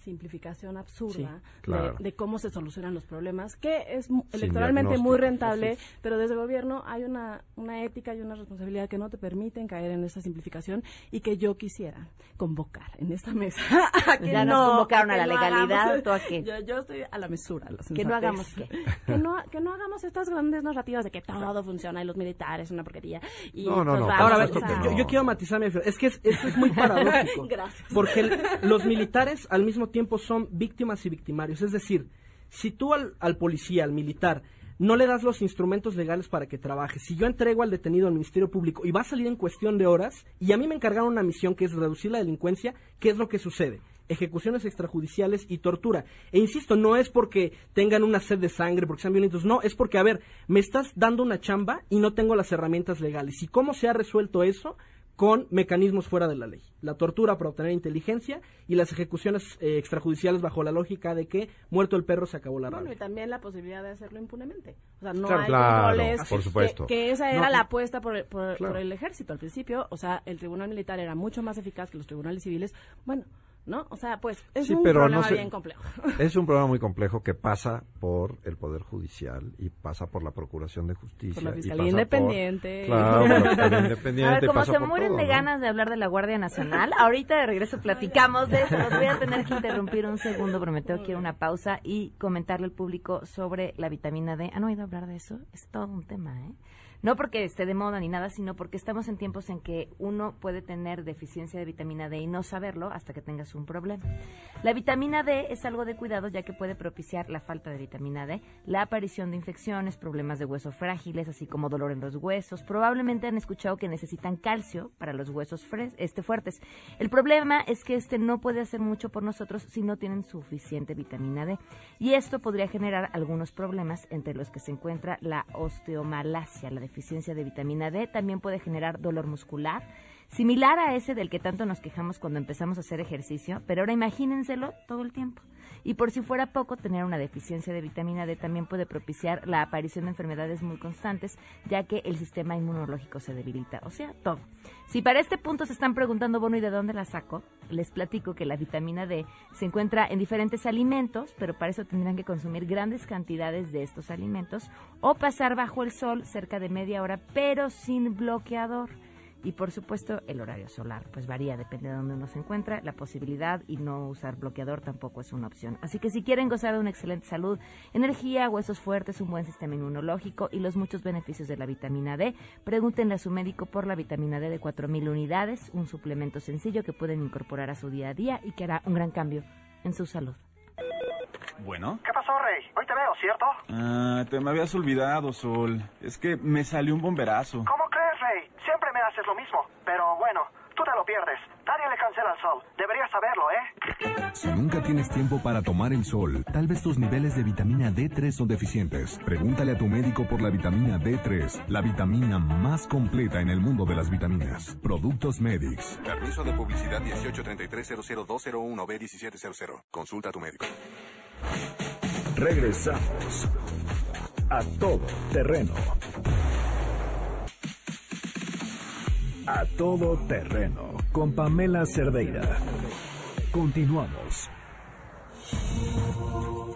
simplificación absurda Sí, claro. de, de cómo se solucionan los problemas, que es electoralmente muy rentable, sí, pero desde el gobierno hay una, una ética y una responsabilidad que no te permiten caer en esa simplificación y que yo quisiera convocar en esta mesa. a que Ya nos no- convocaron a que la no legalidad, hagamos- ¿tú a qué? Yo, yo estoy a la mesura. a la Que no hagamos qué. Que no, que no hagamos estas grandes narrativas de que todo funciona y los militares una porquería. Y No, no, pues no, vamos, Ahora, a ver, o sea, yo, yo quiero matizar mi Es que es, esto es muy paradójico. Gracias. Porque el- los militares al mismo tiempo son víctimas y victimarios. Es decir, si tú al, al policía, al militar, no le das los instrumentos legales para que trabaje, si yo entrego al detenido al Ministerio Público y va a salir en cuestión de horas, y a mí me encargaron una misión que es reducir la delincuencia, ¿qué es lo que sucede? Ejecuciones extrajudiciales y tortura. E insisto, no es porque tengan una sed de sangre, porque sean violentos, no, es porque, a ver, me estás dando una chamba y no tengo las herramientas legales. ¿Y cómo se ha resuelto eso? Con mecanismos fuera de la ley. La tortura para obtener inteligencia y las ejecuciones eh, extrajudiciales bajo la lógica de que muerto el perro se acabó la Bueno, rabia. y también la posibilidad de hacerlo impunemente. O sea, no Claro, hay claro, controles. por que- supuesto. Que, esa era No, la apuesta por, por- Claro. por el ejército al principio. O sea, el tribunal militar era mucho más eficaz que los tribunales civiles. Bueno, ¿no? O sea, pues es Sí, un pero problema no bien complejo. Es un problema muy complejo que pasa por el Poder Judicial y pasa por la Procuración de Justicia. Por la y Fiscalía Independiente. Por, claro, por la Fiscalía A Independiente. ver, como se mueren todo, de ¿no? ganas de hablar de la Guardia Nacional, ahorita de regreso platicamos de eso. Los voy a tener que interrumpir un segundo, pero me tengo que una pausa y comentarle al público sobre la vitamina D. ¿Han oído hablar de eso? Es todo un tema, ¿eh? No porque esté de moda ni nada, sino porque estamos en tiempos en que uno puede tener deficiencia de vitamina D y no saberlo hasta que tengas un problema. La vitamina D es algo de cuidado ya que puede propiciar la falta de vitamina D, la aparición de infecciones, problemas de hueso frágiles, así como dolor en los huesos. Probablemente han escuchado que necesitan calcio para los huesos este, fuertes. El problema es que este no puede hacer mucho por nosotros si no tienen suficiente vitamina D. Y esto podría generar algunos problemas entre los que se encuentra la osteomalacia, la deficiencia de vitamina D. También puede generar dolor muscular, similar a ese del que tanto nos quejamos cuando empezamos a hacer ejercicio, pero ahora imagínenselo todo el tiempo. Y por si fuera poco, tener una deficiencia de vitamina D también puede propiciar la aparición de enfermedades muy constantes, ya que el sistema inmunológico se debilita. O sea, todo. Si para este punto se están preguntando, bueno, ¿y de dónde la saco? Les platico que la vitamina D se encuentra en diferentes alimentos, pero para eso tendrán que consumir grandes cantidades de estos alimentos o pasar bajo el sol cerca de media hora, pero sin bloqueador. Y por supuesto, el horario solar, pues varía, depende de dónde uno se encuentra. La posibilidad y no usar bloqueador tampoco es una opción. Así que si quieren gozar de una excelente salud, energía, huesos fuertes, un buen sistema inmunológico y los muchos beneficios de la vitamina D, pregúntenle a su médico por la vitamina D de 4.000 unidades, un suplemento sencillo que pueden incorporar a su día a día y que hará un gran cambio en su salud. Bueno. ¿Qué pasó, Rey? Hoy te veo, ¿cierto? Ah, te me habías olvidado, Sol. Es que me salió un bomberazo. ¿Cómo crees, Rey? Siempre me haces lo mismo. Pero bueno, tú te lo pierdes. Nadie le cancela el sol. Deberías saberlo, ¿eh? Si nunca tienes tiempo para tomar el sol, tal vez tus niveles de vitamina D3 son deficientes. Pregúntale a tu médico por la vitamina D3, la vitamina más completa en el mundo de las vitaminas. Productos Medix. Permiso de publicidad 1833-00201B1700. Consulta a tu médico. Regresamos a todo terreno. A todo terreno con Pamela Cerdeira. Continuamos.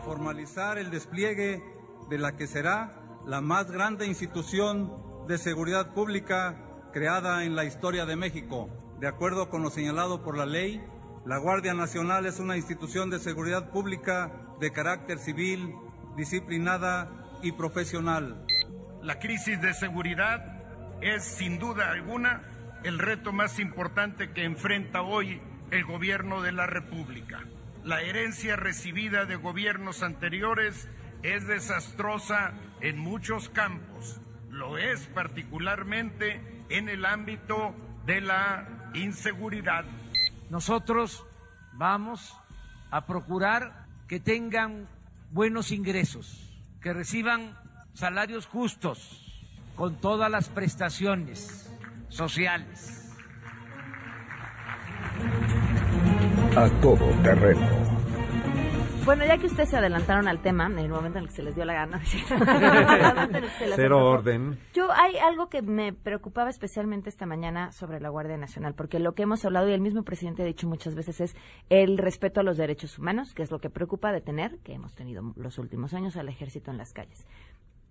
formalizar el despliegue de la que será la más grande institución de seguridad pública creada en la historia de México. De acuerdo con lo señalado por la ley, la Guardia Nacional es una institución de seguridad pública de carácter civil, disciplinada y profesional. La crisis de seguridad es sin duda alguna el reto más importante que enfrenta hoy el gobierno de la República. La herencia recibida de gobiernos anteriores es desastrosa en muchos campos. Lo es particularmente en el ámbito de la inseguridad. Nosotros vamos a procurar que tengan buenos ingresos, que reciban salarios justos con todas las prestaciones sociales. A todo terreno. Bueno, ya que ustedes se adelantaron al tema, en el momento en el que se les dio la gana. Cero orden. Yo hay algo que me preocupaba especialmente esta mañana sobre la Guardia Nacional, porque lo que hemos hablado y el mismo presidente ha dicho muchas veces es el respeto a los derechos humanos, que es lo que preocupa de tener, que hemos tenido los últimos años al ejército en las calles.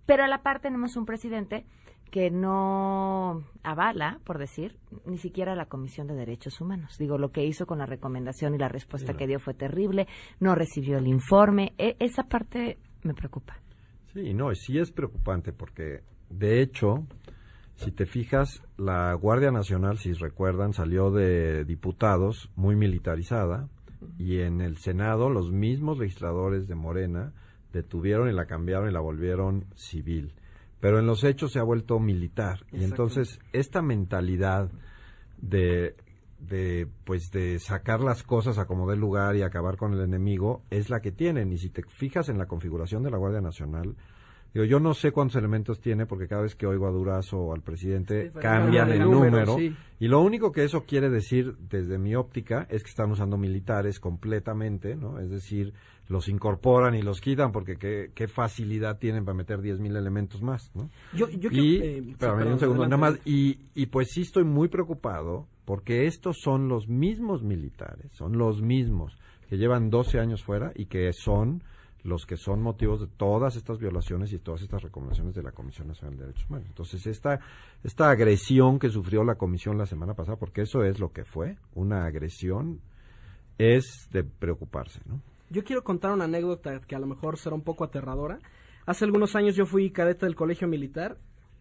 Pero a la par tenemos un presidente que no avala, por decir, ni siquiera la Comisión de Derechos Humanos. Digo, lo que hizo con la recomendación y la respuesta que dio fue terrible, no recibió el informe. E- esa parte me preocupa. Sí, no, sí es preocupante porque, de hecho, si te fijas, la Guardia Nacional, si recuerdan, salió de diputados muy militarizada y en el Senado los mismos legisladores de Morena detuvieron y la cambiaron y la volvieron civil. Pero en los hechos se ha vuelto militar. Y entonces esta mentalidad de, de, pues, de sacar las cosas a como dé lugar y acabar con el enemigo es la que tienen. Y si te fijas en la configuración de la Guardia Nacional, digo, yo no sé cuántos elementos tiene porque cada vez que oigo a Durazo o al presidente Sí, cambian el el número, número. sí. Y lo único que eso quiere decir, desde mi óptica, es que están usando militares completamente, ¿no? Es decir, los incorporan y los quitan porque qué, qué facilidad tienen para meter 10.000 elementos más, ¿no? Yo- yo y, eh, sí, espérame, perdón, un segundo, nada más, y, y pues sí estoy muy preocupado porque estos son los mismos militares, son los mismos que llevan 12 años fuera y que son los que son motivos de todas estas violaciones y todas estas recomendaciones de la Comisión Nacional de Derechos Humanos. Entonces, esta, esta agresión que sufrió la Comisión la semana pasada, porque eso es lo que fue, una agresión, es de preocuparse, ¿no? Yo quiero contar una anécdota que a lo mejor será un poco aterradora. Hace algunos años yo fui cadete del colegio militar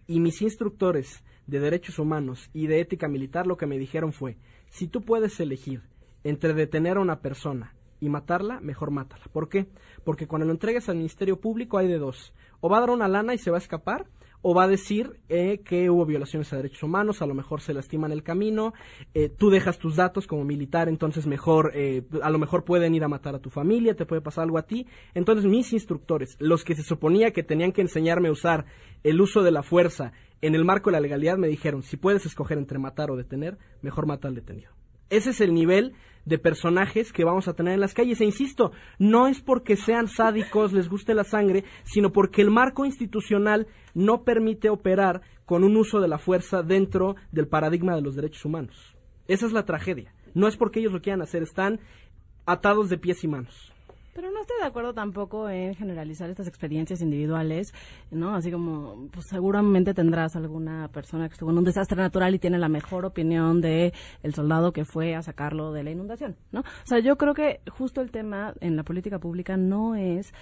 y mis instructores de derechos humanos y de ética militar lo que me dijeron fue, si tú puedes elegir entre detener a una persona y matarla, mejor mátala. ¿Por qué? Porque cuando lo entregues al Ministerio Público hay de dos. O va a dar una lana y se va a escapar, o va a decir eh, que hubo violaciones a derechos humanos, a lo mejor se lastima en el camino, eh, tú dejas tus datos como militar, entonces mejor, eh, a lo mejor pueden ir a matar a tu familia, te puede pasar algo a ti. Entonces mis instructores, los que se suponía que tenían que enseñarme a usar el uso de la fuerza en el marco de la legalidad, me dijeron, si puedes escoger entre matar o detener, mejor mata al detenido. Ese es el nivel de personajes que vamos a tener en las calles. E insisto, no es porque sean sádicos, les guste la sangre, sino porque el marco institucional no permite operar con un uso de la fuerza dentro del paradigma de los derechos humanos. Esa es la tragedia. No es porque ellos lo quieran hacer, están atados de pies y manos. Pero no estoy de acuerdo tampoco en generalizar estas experiencias individuales, ¿no? Así como, pues seguramente tendrás alguna persona que estuvo en un desastre natural y tiene la mejor opinión de el soldado que fue a sacarlo de la inundación, ¿no? O sea, yo creo que justo el tema en la política pública no es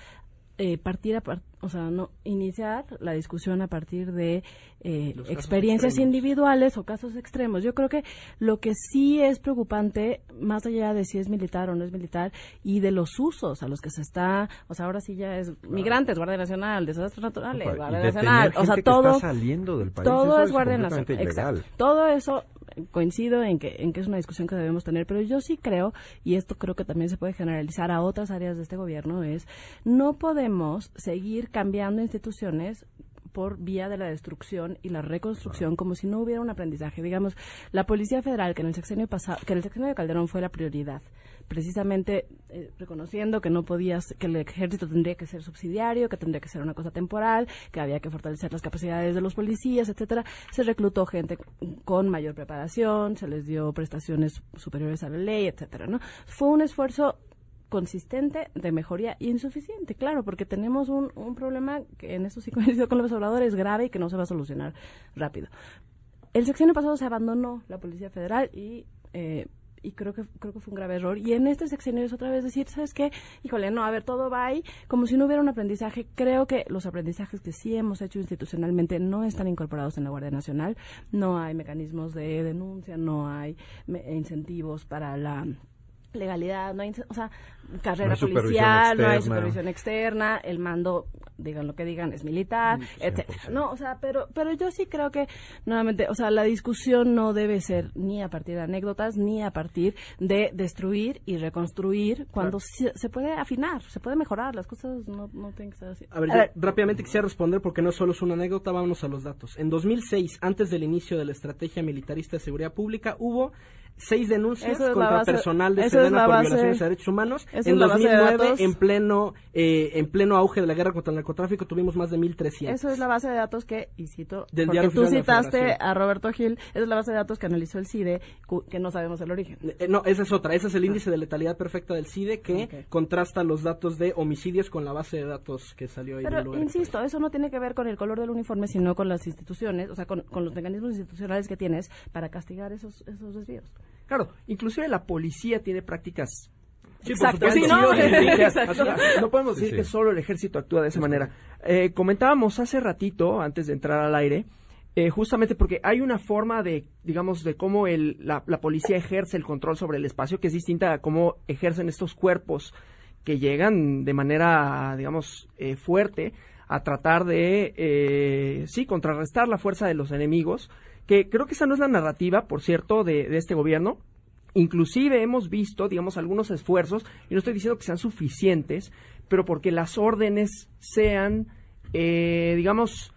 eh, partir a o sea, no iniciar la discusión a partir de eh, experiencias individuales o casos extremos. Yo creo que lo que sí es preocupante, más allá de si es militar o no es militar, y de los usos a los que se está, o sea, ahora sí ya es migrantes, Guardia Nacional, desastres naturales, Guardia Nacional, o sea, todo, saliendo del país, todo es Guardia Nacional, todo eso coincido en que, en que es una discusión que debemos tener, pero yo sí creo, y esto creo que también se puede generalizar a otras áreas de este gobierno, es no podemos seguir cambiando instituciones por vía de la destrucción y la reconstrucción como si no hubiera un aprendizaje. Digamos, la Policía Federal, que en el sexenio pasado, que en el sexenio de Calderón fue la prioridad, precisamente eh, reconociendo que no podías, que el ejército tendría que ser subsidiario, que tendría que ser una cosa temporal, que había que fortalecer las capacidades de los policías, etcétera, se reclutó gente con mayor preparación, se les dio prestaciones superiores a la ley, etcétera, ¿no? Fue un esfuerzo consistente de mejoría y insuficiente, claro, porque tenemos un, un problema que en esto sí coincido con los observadores grave y que no se va a solucionar rápido. El sexenio pasado se abandonó la Policía Federal y eh, y creo que creo que fue un grave error. Y en este sexenio es otra vez decir, ¿sabes qué? Híjole, no, a ver, todo va ahí como si no hubiera un aprendizaje. Creo que los aprendizajes que sí hemos hecho institucionalmente no están incorporados en la Guardia Nacional. No hay mecanismos de denuncia, no hay incentivos para la legalidad, no hay, o sea, carrera policial, no hay supervisión externa, el mando, digan lo que digan, es militar, etcétera. No, o sea, pero pero yo sí creo que nuevamente, o sea, la discusión no debe ser ni a partir de anécdotas ni a partir de destruir y reconstruir cuando se, puede afinar, se puede mejorar, las cosas no, no tienen que ser así. A ver, rápidamente quisiera responder porque no solo es una anécdota, vámonos a los datos. En 2006, antes del inicio de la estrategia militarista de seguridad pública, hubo seis denuncias contra personal de Sedena por violaciones de derechos humanos. En 2009, en pleno eh, en pleno auge de la guerra contra el narcotráfico, tuvimos más de 1.300. Eso es la base de datos que, y cito, Del porque tú citaste a Roberto Gil, esa es la base de datos que analizó el CIDE, que no sabemos el origen. Eh, no, esa es otra, ese es el índice de letalidad perfecta del CIDE que contrasta los datos de homicidios con la base de datos que salió ahí. Pero, insisto, eso no tiene que ver con el color del uniforme, sino con las instituciones, o sea, con, con los mecanismos institucionales que tienes para castigar esos, esos desvíos. Claro, inclusive la policía tiene prácticas Exacto, ¿no? podemos decir que solo el ejército actúa de esa manera. Eh, comentábamos hace ratito, antes de entrar al aire, eh, justamente porque hay una forma de, digamos, de cómo el, la, policía ejerce el control sobre el espacio que es distinta a cómo ejercen estos cuerpos que llegan de manera, digamos, eh, fuerte a tratar de, sí, contrarrestar la fuerza de los enemigos que creo que esa no es la narrativa, por cierto, de, este gobierno. Inclusive hemos visto, digamos, algunos esfuerzos, y no estoy diciendo que sean suficientes, pero porque las órdenes sean, eh, digamos,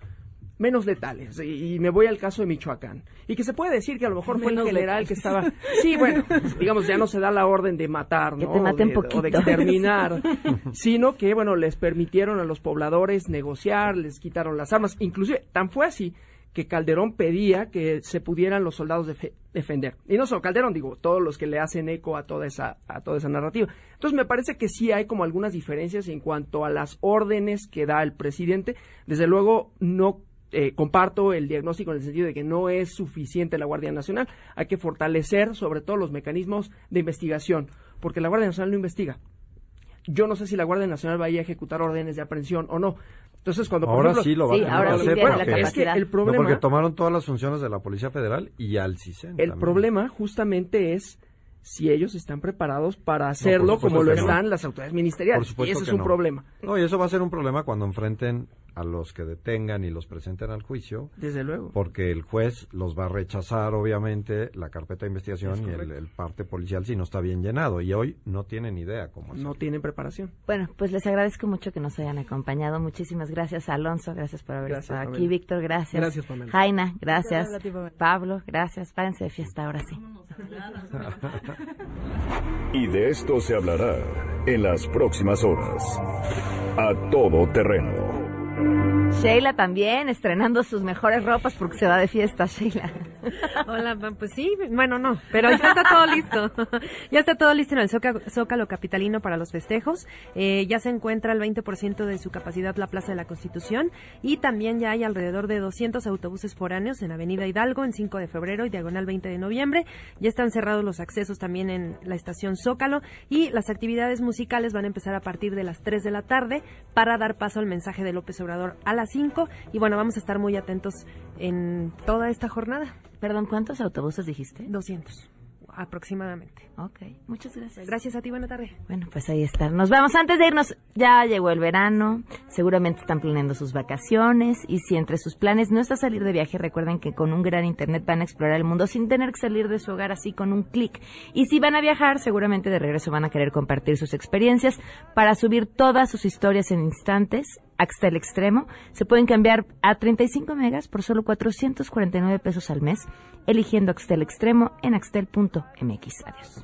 menos letales. Y, me voy al caso de Michoacán. Y que se puede decir que a lo mejor fue el general que estaba... Sí, bueno, digamos, ya no se da la orden de matar, ¿no? o, de, exterminar, sino que, bueno, les permitieron a los pobladores negociar, les quitaron las armas. Inclusive, tan fue así que Calderón pedía que se pudieran los soldados defender. Y no solo Calderón, digo, todos los que le hacen eco a toda esa a toda esa narrativa. Entonces me parece que sí hay como algunas diferencias en cuanto a las órdenes que da el presidente. Desde luego no eh, comparto el diagnóstico en el sentido de que no es suficiente la Guardia Nacional. Hay que fortalecer sobre todo los mecanismos de investigación, porque la Guardia Nacional no investiga. Yo no sé si la Guardia Nacional vaya a ejecutar órdenes de aprehensión o no. Entonces, cuando por ahora ejemplo, sí lo va Sí, a ahora hacer sí tiene porque, la es que el no, problema porque tomaron todas las funciones de la Policía Federal y al CISEN. El también. problema justamente es si ellos están preparados para hacerlo supuesto como lo que no. están las autoridades ministeriales. Por supuesto y ese que es un no. problema. No, y eso va a ser un problema cuando enfrenten a los que detengan y los presenten al juicio. Desde luego. Porque el juez los va a rechazar, obviamente, la carpeta de investigación Es y el, el parte policial si no está bien llenado. Y hoy no tienen idea cómo hacerlo. No tienen preparación. Bueno, pues les agradezco mucho que nos hayan acompañado. Muchísimas gracias, Alonso. Gracias por haber Gracias, estado aquí. Víctor, gracias. Gracias, Pamela. Jaina, gracias. Gracias ti, Pamela. Pablo, gracias. Párense de fiesta ahora sí. Y de esto se hablará en las próximas horas. A todo terreno. Sheila también estrenando sus mejores ropas porque se va de fiesta, Sheila. Hola, pues sí, bueno, no, pero ya está todo listo. ya está todo listo en el Zócalo, Capitalino para los festejos. Eh, ya se encuentra al 20% de su capacidad la Plaza de la Constitución y también ya hay alrededor de 200 autobuses foráneos en Avenida Hidalgo en 5 de febrero y Diagonal 20 de noviembre. Ya están cerrados los accesos también en la estación Zócalo y las actividades musicales van a empezar a partir de las 3 de la tarde para dar paso al mensaje de López Obrador a las 5 y bueno, vamos a estar muy atentos en toda esta jornada. Perdón, ¿cuántos autobuses dijiste? 200 aproximadamente. Ok, muchas gracias. Gracias a ti, buena tarde. Bueno, pues ahí están. Nos vamos. Antes de irnos, ya llegó el verano. Seguramente están planeando sus vacaciones. Y si entre sus planes no está salir de viaje, recuerden que con un gran internet van a explorar el mundo sin tener que salir de su hogar así con un clic. Y si van a viajar, seguramente de regreso van a querer compartir sus experiencias para subir todas sus historias en instantes. Hasta el extremo. Se pueden cambiar a 35 megas por solo 449 pesos al mes, eligiendo Axtel Extremo en axtel.mx. Adiós.